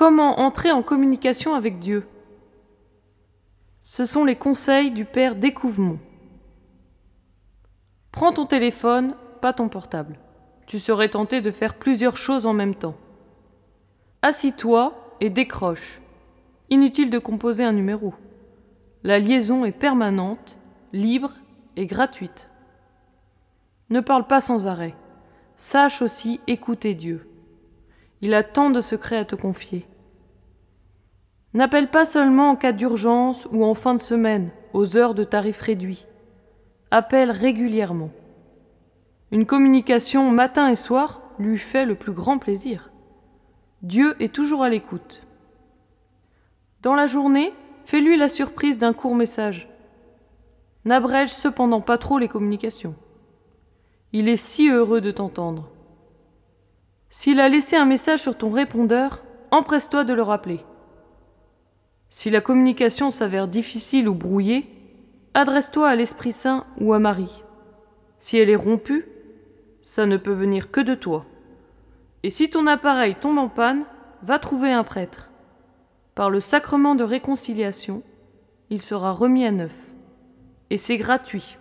Comment entrer en communication avec Dieu? Ce sont les conseils du Père Découvement. Prends ton téléphone, pas ton portable. Tu serais tenté de faire plusieurs choses en même temps. Assis-toi et décroche. Inutile de composer un numéro. La liaison est permanente, libre et gratuite. Ne parle pas sans arrêt. Sache aussi écouter Dieu. Il a tant de secrets à te confier. N'appelle pas seulement en cas d'urgence ou en fin de semaine, aux heures de tarif réduit. Appelle régulièrement. Une communication matin et soir lui fait le plus grand plaisir. Dieu est toujours à l'écoute. Dans la journée, fais-lui la surprise d'un court message. N'abrège cependant pas trop les communications. Il est si heureux de t'entendre. S'il a laissé un message sur ton répondeur, empresse-toi de le rappeler. Si la communication s'avère difficile ou brouillée, adresse-toi à l'Esprit Saint ou à Marie. Si elle est rompue, ça ne peut venir que de toi. Et si ton appareil tombe en panne, va trouver un prêtre. Par le sacrement de réconciliation, il sera remis à neuf. Et c'est gratuit.